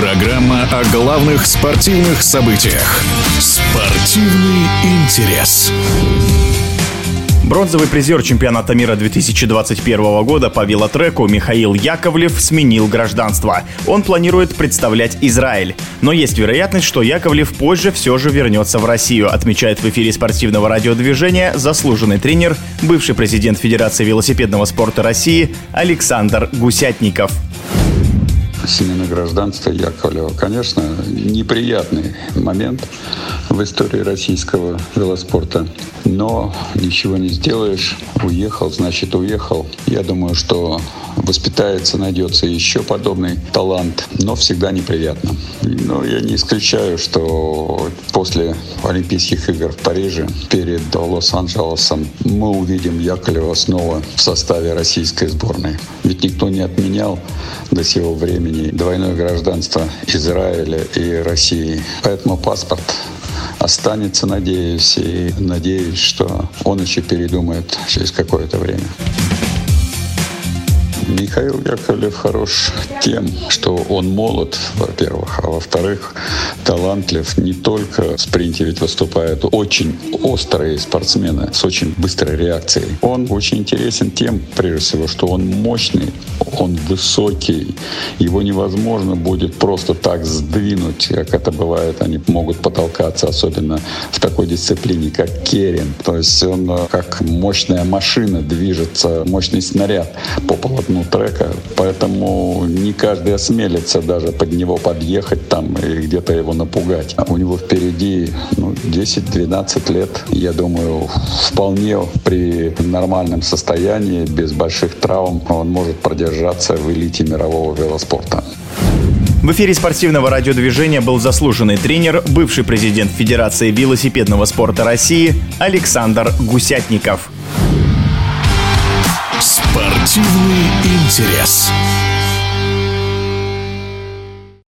Программа о главных спортивных событиях. Спортивный интерес. Бронзовый призер чемпионата мира 2021 года по велотреку Михаил Яковлев сменил гражданство. Он планирует представлять Израиль. Но есть вероятность, что Яковлев позже все же вернется в Россию, отмечает в эфире спортивного радиодвижения заслуженный тренер, бывший президент Федерации велосипедного спорта России Александр Гусятников смена гражданства Яковлева. Конечно, неприятный момент в истории российского велоспорта. Но ничего не сделаешь. Уехал, значит уехал. Я думаю, что воспитается, найдется еще подобный талант, но всегда неприятно. Но я не исключаю, что после Олимпийских игр в Париже перед Лос-Анджелесом мы увидим Яковлева снова в составе российской сборной. Ведь никто не отменял до сего времени двойное гражданство Израиля и России. Поэтому паспорт останется, надеюсь, и надеюсь, что он еще передумает через какое-то время. Михаил Яковлев хорош тем, что он молод, во-первых, а во-вторых, талантлив не только в спринте, ведь выступают очень острые спортсмены с очень быстрой реакцией. Он очень интересен тем, прежде всего, что он мощный, он высокий, его невозможно будет просто так сдвинуть, как это бывает, они могут потолкаться, особенно в такой дисциплине, как керин. То есть он э, как мощная машина движется, мощный снаряд по полотну трека, поэтому не каждый осмелится даже под него подъехать там и где-то его напугать. А у него впереди ну, 10-12 лет, я думаю, вполне при нормальном состоянии, без больших травм, он может продержаться в элите мирового велоспорта. В эфире спортивного радиодвижения был заслуженный тренер, бывший президент Федерации велосипедного спорта России Александр Гусятников. Спортивный интерес.